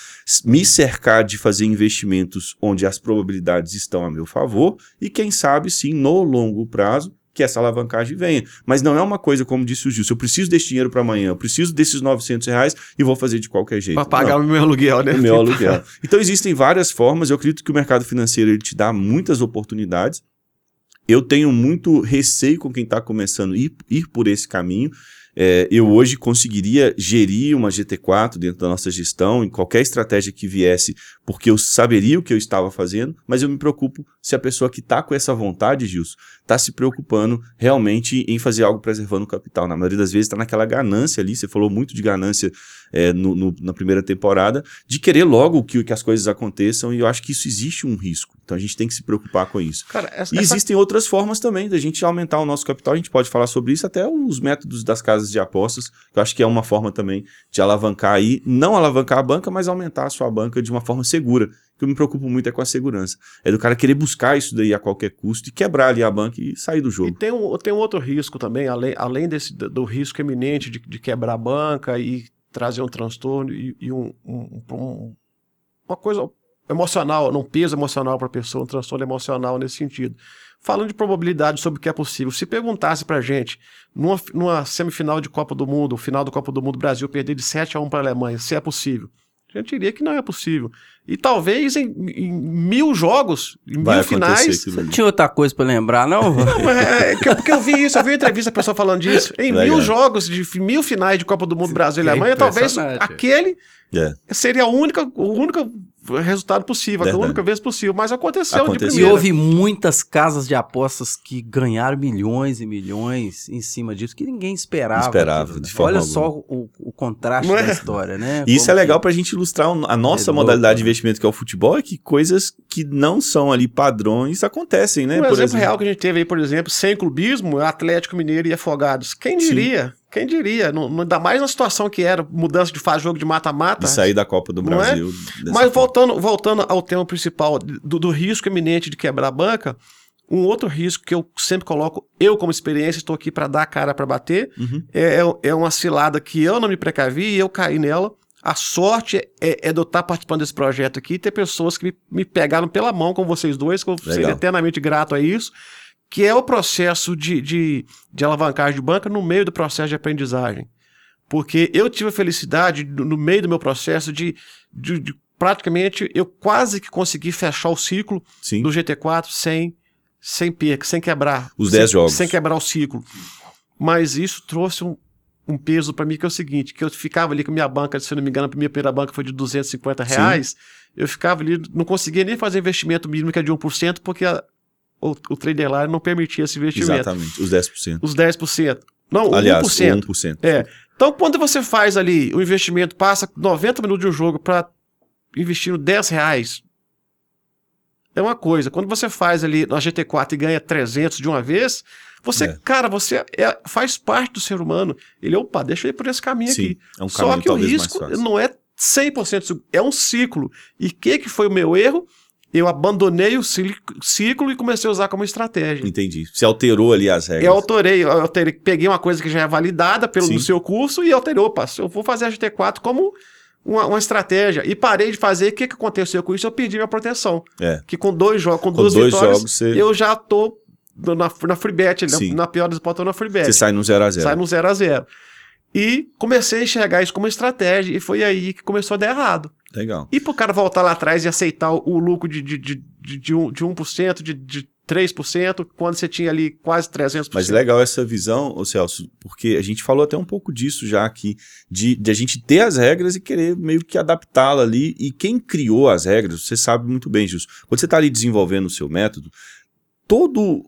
me cercar de fazer investimentos onde as probabilidades estão a meu favor e quem sabe sim, no longo prazo, que essa alavancagem venha. Mas não é uma coisa, como disse o Gilson, eu preciso desse dinheiro para amanhã, eu preciso desses 900 reais e vou fazer de qualquer jeito. Para pagar não. o meu aluguel, né? O meu aluguel. Então existem várias formas, eu acredito que o mercado financeiro ele te dá muitas oportunidades. Eu tenho muito receio com quem está começando a ir, ir por esse caminho. É, eu hoje conseguiria gerir uma GT4 dentro da nossa gestão, em qualquer estratégia que viesse, porque eu saberia o que eu estava fazendo, mas eu me preocupo se a pessoa que está com essa vontade, Gilson, está se preocupando realmente em fazer algo preservando o capital. Na maioria das vezes está naquela ganância ali, você falou muito de ganância é, no, no, na primeira temporada, de querer logo que, que as coisas aconteçam, e eu acho que isso existe um risco. Então a gente tem que se preocupar com isso. Cara, essa, e existem outras formas também da gente aumentar o nosso capital, a gente pode falar sobre isso, até os métodos das casas de apostas, que eu acho que é uma forma também de alavancar aí, não alavancar a banca, mas aumentar a sua banca de uma forma segura. O que eu me preocupo muito é com a segurança. É do cara querer buscar isso daí a qualquer custo e quebrar ali a banca e sair do jogo. E tem um, tem um outro risco também, além, além desse, do risco eminente de, de quebrar a banca e trazer um transtorno e, e um, um, um, uma coisa emocional, não peso emocional para a pessoa, um transtorno emocional nesse sentido. Falando de probabilidade sobre o que é possível, se perguntasse para gente, numa, numa semifinal de Copa do Mundo, final da Copa do Mundo, Brasil perder de 7 a 1 para a Alemanha, se é possível, a gente diria que não é possível. E talvez em, em mil jogos, em Vai mil finais. Você tinha outra coisa para lembrar, não? Não, é, é, porque eu vi isso, eu vi uma entrevista a pessoa falando disso. Em Legal. mil jogos, de mil finais de Copa do Mundo Brasil e É Alemanha, talvez aquele É. seria a única, o único resultado possível, a Verdade. única vez possível. Mas aconteceu, Aconteceu. de E primeira. houve muitas casas de apostas que ganharam milhões e milhões em cima disso, que ninguém esperava. Esperava, aquilo, né? de forma Olha alguma. só o, o contraste Não da é? história, né? E isso Como é legal que- para a gente ilustrar a nossa É louco, modalidade de né? investimento que é o futebol, é que coisas que não são ali padrões acontecem, né? Um Por exemplo real que a gente teve aí, por exemplo, sem clubismo, Atlético Mineiro e Afogados. Quem Sim. Quem diria? Não, ainda mais na situação que era, mudança de fase, jogo de mata-mata. de sair da Copa do é? Brasil. dessa Mas forma. voltando, voltando ao tema principal do, do risco eminente de quebrar a banca, um outro risco que eu sempre coloco, eu como experiência, estou aqui para dar a cara para bater, Uhum. é, é uma cilada que eu não me precavi e eu caí nela. A sorte é, é de eu estar participando desse projeto aqui e ter pessoas que me, me pegaram pela mão com vocês dois, que eu Legal. eternamente grato a isso, que é o processo de, de, de alavancagem de banca no meio do processo de aprendizagem. Porque eu tive a felicidade, no meio do meu processo, de, de, de praticamente, eu quase que consegui fechar o ciclo Sim. do GT4 sem, sem perca, sem quebrar. Os sem, 10 jogos. Sem quebrar o ciclo. Mas isso trouxe um, um peso para mim que é o seguinte, que eu ficava ali com minha banca, se eu não me engano, a minha primeira banca foi de 250 Sim. reais, eu ficava ali, não conseguia nem fazer investimento mínimo que é de 1%, porque a, o, o trader lá não permitia esse investimento. Exatamente, os 10%. Os 10%. Não, Aliás, 1%. o 1%. É. Então, quando você faz ali o investimento, passa 90 minutos de um jogo para investindo 10 reais, é uma coisa. Quando você faz ali na GT4 e ganha 300 de uma vez, você, É. cara, você é- faz parte do ser humano. Ele, opa, deixa eu ir por esse caminho Sim, aqui. é um Só caminho que o risco não é 100% seguro, é um ciclo. E o que, que foi o meu erro? Eu abandonei o ci- ciclo e comecei a usar como estratégia. Entendi. Você alterou ali as regras. Eu alterei, eu alterei, peguei uma coisa que já é validada pelo Sim. no seu curso e alterei, opa, eu vou fazer a GT4 como uma, uma estratégia. E parei de fazer, o que, que aconteceu com isso? Eu perdi minha proteção. É. Que com dois jogos, com, Com duas dois vitórias, jogos você, eu já tô na, na free bet, na, Sim. na pior das hipóteses, na free bet. você sai no 0 a 0 Sai no 0 a 0 E comecei a enxergar isso como estratégia, e foi aí que começou a dar errado. Legal. E pro cara voltar lá atrás e aceitar o, lucro de, de, de, de, de, um, de 1%, de, de 3%, quando você tinha ali quase 300%. Mas legal essa visão, ô Celso, porque a gente falou até um pouco disso já aqui, de, de a gente ter as regras e querer meio que adaptá-la ali. E quem criou as regras, você sabe muito bem, Gilson. Quando você está ali desenvolvendo o seu método, todo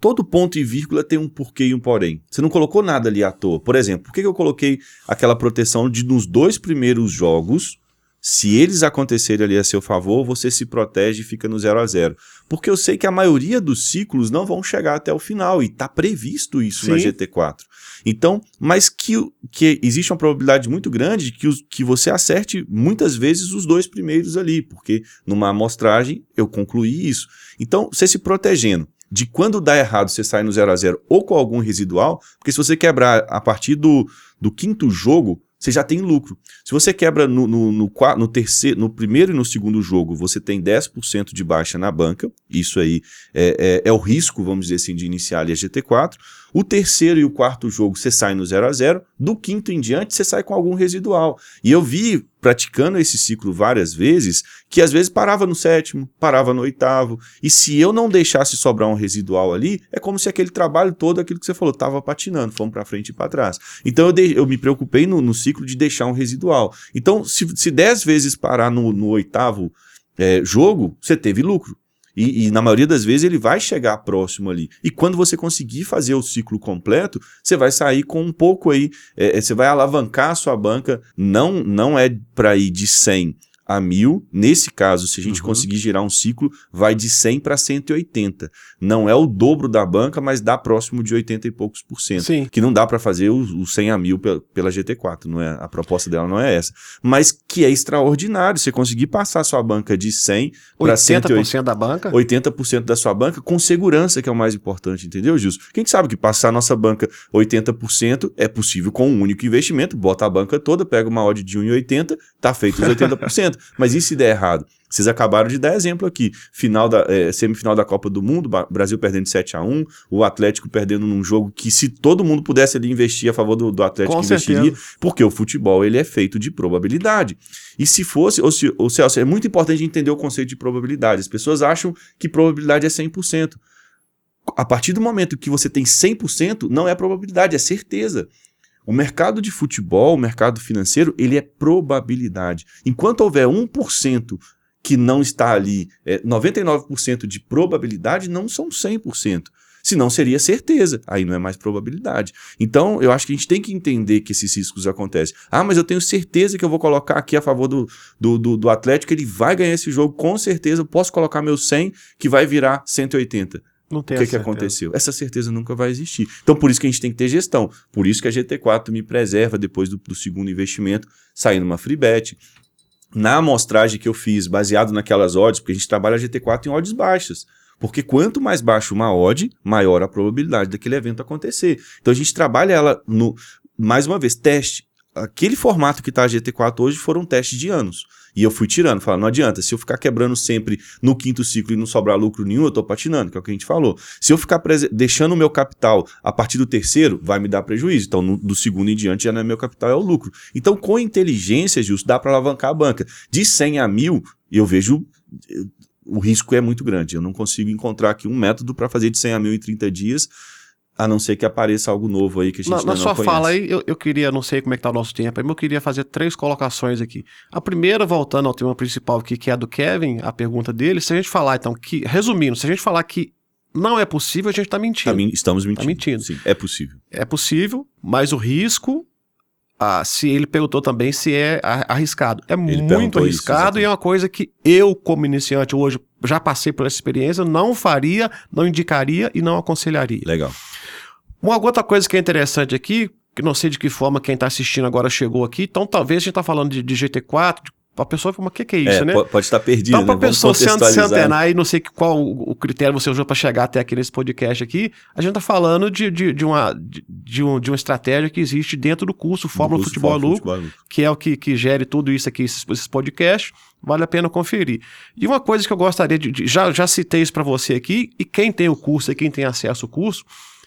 todo ponto e vírgula tem um porquê e um porém. Você não colocou nada ali à toa. Por exemplo, por que eu coloquei aquela proteção de nos dois primeiros jogos se eles acontecerem ali a seu favor, você se protege e fica no 0 a 0 Porque eu sei que a maioria dos ciclos não vão chegar até o final, e está previsto isso Sim. na GT4. Então, mas que, que existe uma probabilidade muito grande de que, os, que você acerte muitas vezes os dois primeiros ali, porque numa amostragem eu concluí isso. Então, você se protegendo de quando dá errado você sai no 0 a 0 ou com algum residual, porque se você quebrar a partir do, do quinto jogo, você já tem lucro. Se você quebra no, no, no, no, terceiro, no primeiro e no segundo jogo, você tem 10% de baixa na banca. Isso aí é, é, é, o risco, vamos dizer assim, de iniciar ali a GT4. O terceiro e o quarto jogo você sai no 0 a 0 Do quinto em diante você sai com algum residual. E eu vi, praticando esse ciclo várias vezes, que às vezes parava no sétimo, parava no oitavo. E se eu não deixasse sobrar um residual ali, é como se aquele trabalho todo, aquilo que você falou, estava patinando, fomos para frente e para trás. Então eu, de, eu me preocupei no, no, ciclo de deixar um residual. Então, se, se dez vezes parar no, no oitavo é, jogo, você teve lucro. E, e, na maioria das vezes ele vai chegar próximo ali. E quando você conseguir fazer o ciclo completo, você vai sair com um pouco aí, é, é você vai alavancar a sua banca. Não, não é para ir de 100 a mil. Nesse caso, se a gente uhum. conseguir girar um ciclo, vai de 100 para 180. Não é o dobro da banca, mas dá próximo de 80 e poucos por cento. Sim. Que não dá para fazer o, o 100 a mil pela, pela GT4, não é? A proposta dela não é essa. Mas que é extraordinário você conseguir passar a sua banca de 100 para 180% da banca? 80% da sua banca com segurança, que é o mais importante, entendeu, Gilson? Quem sabe que passar a nossa banca 80% é possível com um único investimento, bota a banca toda, pega uma odd de 1,80, tá feito os 80%. Mas e se der errado? Vocês acabaram de dar exemplo aqui. Final da, é, semifinal da Copa do Mundo, Brasil perdendo de 7 a 1 o Atlético perdendo num jogo que, se todo mundo pudesse ali investir a favor do, do Atlético, Com investiria, certeza. porque o futebol ele é feito de probabilidade. E se fosse, ou, se, ou Celso, é muito importante entender o conceito de probabilidade. As pessoas acham que probabilidade é 100%. A partir do momento que você tem 100%, não é probabilidade, é certeza. O mercado de futebol, o mercado financeiro, ele é probabilidade. Enquanto houver 1% que não está ali, é, 99% de probabilidade não são 100%. Senão seria certeza, aí não é mais probabilidade. Então, eu acho que a gente tem que entender que esses riscos acontecem. Ah, mas eu tenho certeza que eu vou colocar aqui a favor do, do, do, do Atlético, ele vai ganhar esse jogo, com certeza. Eu posso colocar meu 100 que vai virar 180. Não tem o que, que aconteceu? Essa certeza nunca vai existir. Então, por isso que a gente tem que ter gestão. Por isso que a GT4 me preserva depois do, do segundo investimento, saindo uma free bet. Na amostragem que eu fiz, baseado naquelas odds, porque a gente trabalha a GT4 em odds baixas. Porque quanto mais baixo uma odd, maior a probabilidade daquele evento acontecer. Então a gente trabalha ela no, mais uma vez, teste. Aquele formato que está a GT4 hoje foram testes de anos. E eu fui tirando, falando, não adianta, se eu ficar quebrando sempre no quinto ciclo e não sobrar lucro nenhum, eu estou patinando, que é o que a gente falou. Se eu ficar deixando o meu capital a partir do terceiro, vai me dar prejuízo. Então, no, do segundo em diante já não é meu capital, é o lucro. Então, com inteligência, justo, dá para alavancar a banca. De 100 a 1000, eu vejo o risco é muito grande. Eu não consigo encontrar aqui um método para fazer de 100 a 1000 em 30 dias a não ser que apareça algo novo aí que a gente na, ainda na não sua conhece. fala aí, eu, eu queria, não sei como é que tá o nosso tempo, mas eu queria fazer três colocações aqui. A primeira, voltando ao tema principal aqui, que é a do Kevin, a pergunta dele, se a gente falar, então, que, resumindo, se a gente falar que não é possível, a gente está mentindo. Tá, estamos mentindo. Tá mentindo. Sim, é possível. É possível, mas o risco ah, se ele perguntou também se é arriscado. É Ele muito isso, arriscado exatamente. e é uma coisa que eu, como iniciante hoje, já passei por essa experiência, não faria, não indicaria e não aconselharia. Legal. Uma outra coisa que é interessante aqui, que não sei de que forma quem está assistindo agora chegou aqui, então talvez a gente está falando de, de GT4, de- a pessoa fala, mas o que, que é isso, É, né? po- Pode estar perdido, Então, né? para a Vamos pessoa se, contextualizar. antenar e não sei qual o critério você usou para chegar até aqui nesse podcast aqui, a gente está falando de, de, de uma, de, de um- de uma estratégia que existe dentro do curso Fórmula Do curso Futebol Fórmula Lucro, Futebol Lucro. que é o que, que gere tudo isso aqui, esses, esses podcasts, vale a pena conferir. E uma coisa que eu gostaria de. de- já, já citei isso para você aqui, e quem tem o curso e quem tem acesso ao curso,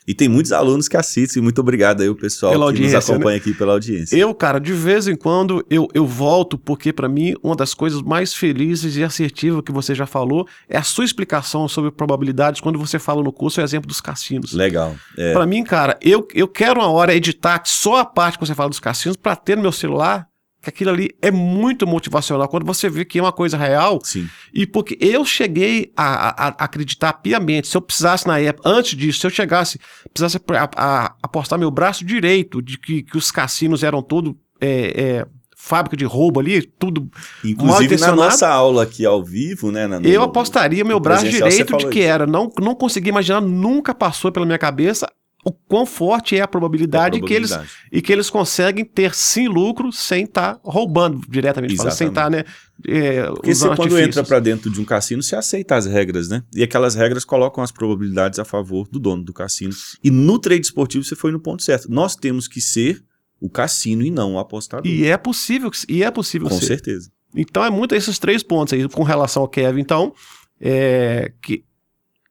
E tem muitos alunos que assistem. Muito obrigado aí, o pessoal Pela que nos acompanha aqui pela audiência. Eu, cara, de vez em quando eu, eu volto, porque pra mim uma das coisas mais felizes e assertivas que você já falou é a sua explicação sobre probabilidades quando você fala no curso, é o exemplo dos cassinos. Legal. É, Pra mim, cara, eu, eu quero uma hora editar só a parte que você fala dos cassinos pra ter no meu celular, que aquilo ali é muito motivacional. Quando você vê que é uma coisa real, sim. e porque eu cheguei a, a- a acreditar piamente, se eu precisasse na época, antes disso, se eu chegasse, precisasse a- a- apostar meu braço direito de que, que os cassinos eram todo é, é, fábrica de roubo ali, tudo. Inclusive na nossa aula aqui ao vivo, né? na- no- eu apostaria meu braço direito de que isso. era. Não, não consegui imaginar, nunca passou pela minha cabeça o quão forte é a probabilidade, É Que eles, probabilidade. e que eles conseguem ter sim lucro sem estar roubando diretamente, falando, sem estar, né? É, Porque você, quando entra pra dentro de um cassino, você aceita as regras, né? E aquelas regras colocam as probabilidades a favor do dono do cassino. E no trade esportivo você foi no ponto certo. Nós temos que ser o cassino e não o apostador. E é possível, e é possível Com ser. certeza. Então é muito esses três pontos aí com relação ao Kevin. Então, é, que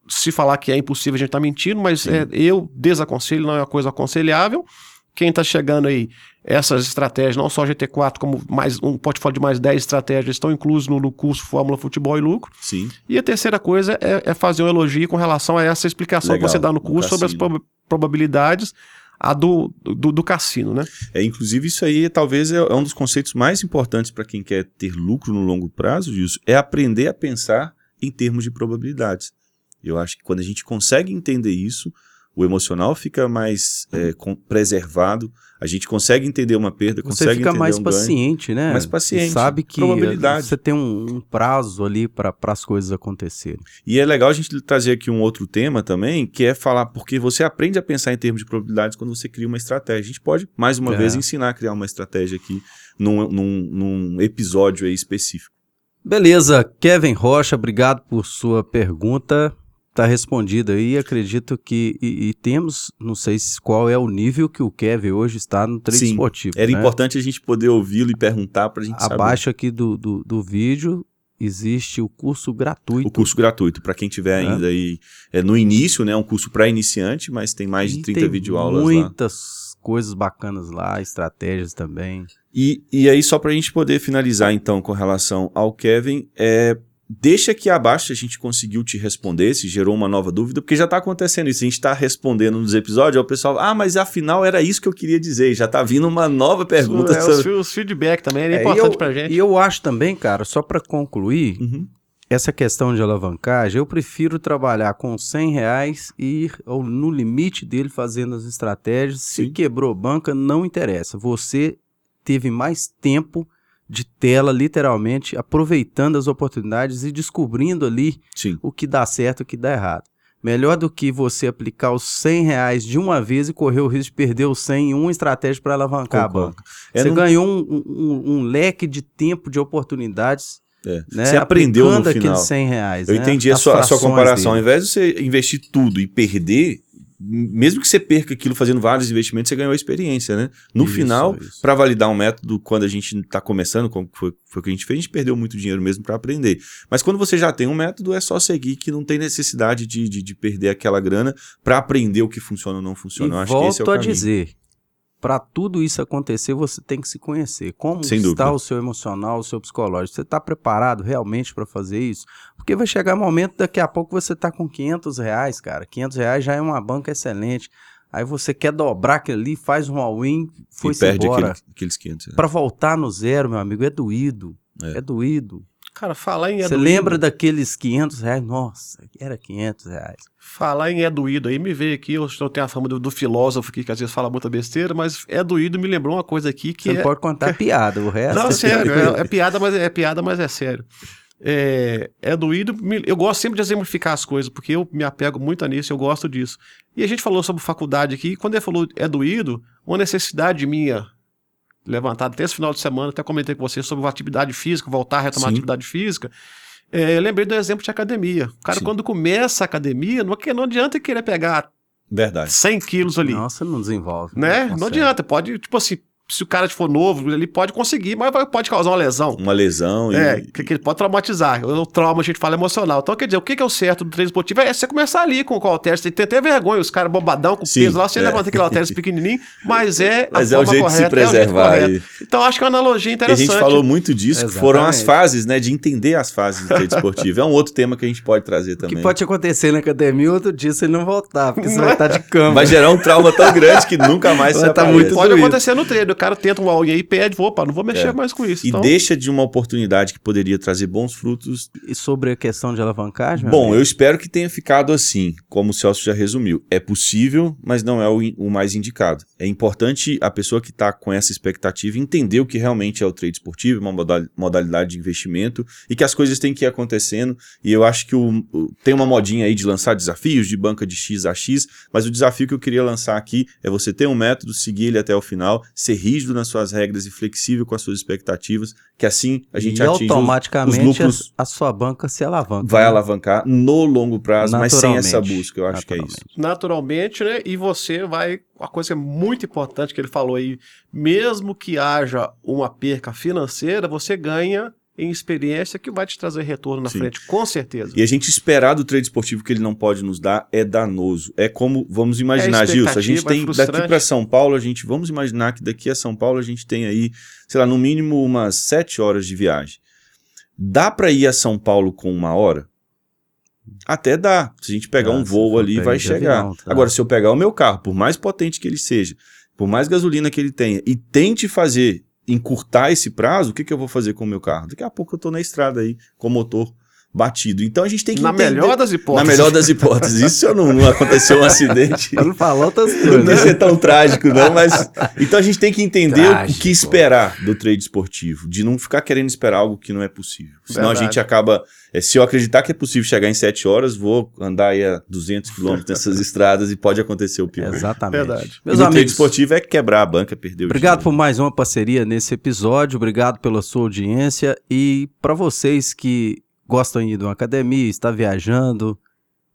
se falar que é impossível, a gente tá mentindo, mas é, eu desaconselho, não é uma coisa aconselhável. Quem tá chegando aí, essas estratégias, não só GT4, como mais um portfólio de mais 10 estratégias, estão inclusos no, no curso Fórmula Futebol e Lucro. Sim. E a terceira coisa é, é fazer um elogio com relação a essa explicação Legal, que você dá no curso sobre as proba- probabilidades a do, do, do cassino, né? É, inclusive, isso aí talvez é, é um dos conceitos mais importantes para quem quer ter lucro no longo prazo, Gilson, é aprender a pensar em termos de probabilidades. Eu acho que quando a gente consegue entender isso, o emocional fica mais é, com- preservado, a gente consegue entender uma perda, Você consegue fica entender mais um ganho. paciente, né? Mais paciente. Sabe que Probabilidade. você tem um, um prazo ali para as coisas acontecerem. E é legal a gente trazer aqui um outro tema também, que é falar, porque você aprende a pensar em termos de probabilidades quando você cria uma estratégia. A gente pode, mais uma É. vez, ensinar a criar uma estratégia aqui num, num, num episódio aí específico. Beleza, Kevin Rocha, obrigado por sua pergunta. Tá respondida aí, acredito que. E, e temos, não sei se- qual é o nível que o Kevin hoje está no trade Sim, esportivo. Era né? importante a gente poder ouvi-lo e perguntar para a gente Abaixo aqui do, do, do vídeo existe o curso saber. gratuito. O curso gratuito, para quem tiver É. ainda aí é, no início, né? Um curso para iniciante, mas tem mais de E 30 tem videoaulas lá. Muitas coisas bacanas lá, estratégias também. E, e aí, só para a gente poder finalizar, então, com relação ao Kevin, é, deixa aqui abaixo se a gente conseguiu te responder, se gerou uma nova dúvida, porque já está acontecendo isso. A gente está respondendo nos episódios, aí o pessoal, ah, mas afinal era isso que eu queria dizer. Já está vindo uma nova pergunta É, os, sobre. os feedback também é, É, importante e eu, pra gente. E eu acho também, cara, só para concluir, Uhum. essa questão de alavancagem, eu prefiro trabalhar com 100 reais e ir ao- no limite dele fazendo as estratégias. Se Sim. quebrou banca, não interessa. Você teve mais tempo de tela, literalmente, aproveitando as oportunidades e descobrindo ali Sim. o que dá certo e o que dá errado. Melhor do que você aplicar os 100 reais de uma vez e correr o risco de perder os 100 em uma estratégia para alavancar Concordo. a banca. É, você não- ganhou um, um- um leque de tempo, de oportunidades é. né? Você aprendeu no final. aqueles 100 reais. Eu né? entendi a sua, a sua comparação. Ao dele. invés de você investir tudo e perder, mesmo que você perca aquilo fazendo vários investimentos, você ganhou a experiência, né? No Isso, final, para validar um método, quando a gente está começando, como foi, foi o que a gente fez, a gente perdeu muito dinheiro mesmo para aprender. Mas quando você já tem um método, é só seguir que não tem necessidade de, de, de perder aquela grana para aprender o que funciona ou não funciona. Eu E acho que esse é o volto a caminho. dizer, para tudo isso acontecer, você tem que se conhecer. Como Sem está dúvida. o seu emocional, o seu psicológico? Você está preparado realmente para fazer isso? Porque vai chegar um momento, daqui a pouco você está com 500 reais, cara. 500 reais já é uma banca excelente. Aí você quer dobrar aquilo ali, faz um all-in, E foi-se perde embora. aquele, aqueles 500. reais. Para voltar no zero, meu amigo, é doído. É. É, doído. Cara, falar em Você lembra daqueles 500 reais? Nossa, era 500 reais. Falar em Eduído aí, me veio aqui, eu tenho a fama do, do filósofo aqui, que às vezes fala muita besteira, mas Eduído me lembrou uma coisa aqui que Você é... pode contar piada, o resto... Não, sério, é, é piada, mas é, piada, mas é sério. É, é doído, eu gosto sempre de exemplificar as coisas, porque eu me apego muito nisso, eu gosto disso. E a gente falou sobre faculdade aqui, e quando ele falou é doído, uma necessidade minha levantada até esse final de semana, até comentei com você sobre a atividade física, voltar a retomar a Sim. atividade física. É, eu lembrei do exemplo de academia. O cara, Sim. quando começa a academia, não, não adianta querer pegar Verdade. 100 quilos ali Nossa, não desenvolve. né? consegue. Não adianta, pode, tipo assim, se o cara for novo, ele pode conseguir, mas vai- pode causar uma lesão. Uma lesão e. É, que, que ele pode traumatizar. O trauma a gente fala emocional. Então, quer dizer, o que, que é o certo do treino esportivo? É você começar ali com o halter. Você tem até vergonha, os caras bombadão com Sim, peso lá, você é. levanta aquele halter pequenininho, mas é Mas a é o forma jeito de se correta, é o jeito preservar. e- Então, acho que é uma analogia E a interessante. gente falou muito disso, que foram as Exatamente. fases, né? De entender as fases do treino esportivo. É um outro tema que a gente pode trazer O também. que pode acontecer na academia outro dia se ele não voltar, porque você vai estar de cama. Vai gerar um trauma tão grande que nunca mais Vai se tá muito Pode doído. acontecer no treino. O cara tenta um all-in aí e pede, opa, não vou mexer É. mais com isso. E Então, deixa de uma oportunidade que poderia trazer bons frutos. E sobre a questão de alavancagem? Bom, amigo? eu espero que tenha ficado assim, como o Celso já resumiu. É possível, mas não é o, o mais indicado. É importante a pessoa que está com essa expectativa entender o que realmente é o trade esportivo, uma moda- modalidade de investimento, e que as coisas têm que ir acontecendo. E eu acho que o, o- tem uma modinha aí de lançar desafios de banca de X a X, mas o desafio que eu queria lançar aqui é você ter um método, seguir ele até o final, ser rígido nas suas regras e flexível com as suas expectativas, que assim a gente e atinge os- automaticamente os lucros a, sua banca se alavanca. vai né? alavancar no longo prazo, mas sem essa busca. Eu acho que é isso. Naturalmente. naturalmente, né? E você vai. Uma coisa que é muito importante que ele falou aí, mesmo que haja uma perca financeira, você ganha em experiência que vai te trazer retorno na Sim. frente, com certeza. E a gente esperar do trade esportivo que ele não pode nos dar é danoso. É como, vamos imaginar, É Gilson, a gente é tem frustrante. daqui para São Paulo, a gente vamos imaginar que daqui a São Paulo a gente tem aí, sei lá, no mínimo umas sete horas de viagem. Dá para ir a São Paulo com uma hora? Até dá. Se a gente pegar Ah, um voo ali, vai chegar. avião, tá. Agora, se eu pegar o meu carro, por mais potente que ele seja, por mais gasolina que ele tenha, e tente fazer, encurtar esse prazo, o que, que eu vou fazer com o meu carro? Daqui a pouco eu tô na estrada aí, com o motor batido. Então a gente tem que Na entender... melhor das Na hipóteses. melhor das hipóteses. Isso não, não aconteceu um acidente. Não falar outras Não coisas. deve ser tão trágico, não, mas. Então a gente tem que entender o Trágico. que esperar do trade esportivo, de não ficar querendo esperar algo que não é possível. Senão a Verdade. gente acaba. é, se eu acreditar que é possível chegar em 7 horas, vou andar aí a 200 quilômetros nessas estradas e pode acontecer o pior. Exatamente. Verdade. E Meus no trade amigos, esportivo é quebrar a banca, perder o obrigado por dinheiro. mais uma parceria nesse episódio. Obrigado pela sua audiência. E para vocês que gostam de ir de uma academia, está viajando,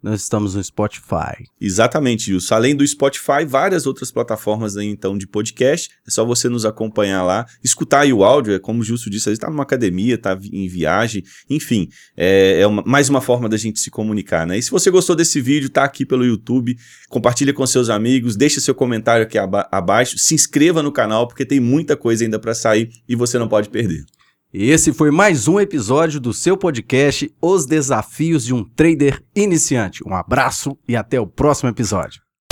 nós estamos no Spotify. Exatamente, Wilson. Além do Spotify, várias outras plataformas aí, então, de podcast. É só você nos acompanhar lá, escutar aí o áudio. É como o Justo disse, está numa academia, está em viagem. Enfim, é, é uma- mais uma forma da gente se comunicar, né? E se você gostou desse vídeo, tá aqui pelo YouTube, compartilha com seus amigos, deixa seu comentário aqui aba- abaixo, se inscreva no canal, porque tem muita coisa ainda para sair e você não pode perder. E esse foi mais um episódio do seu podcast Os Desafios de um Trader Iniciante. Um abraço e até o próximo episódio.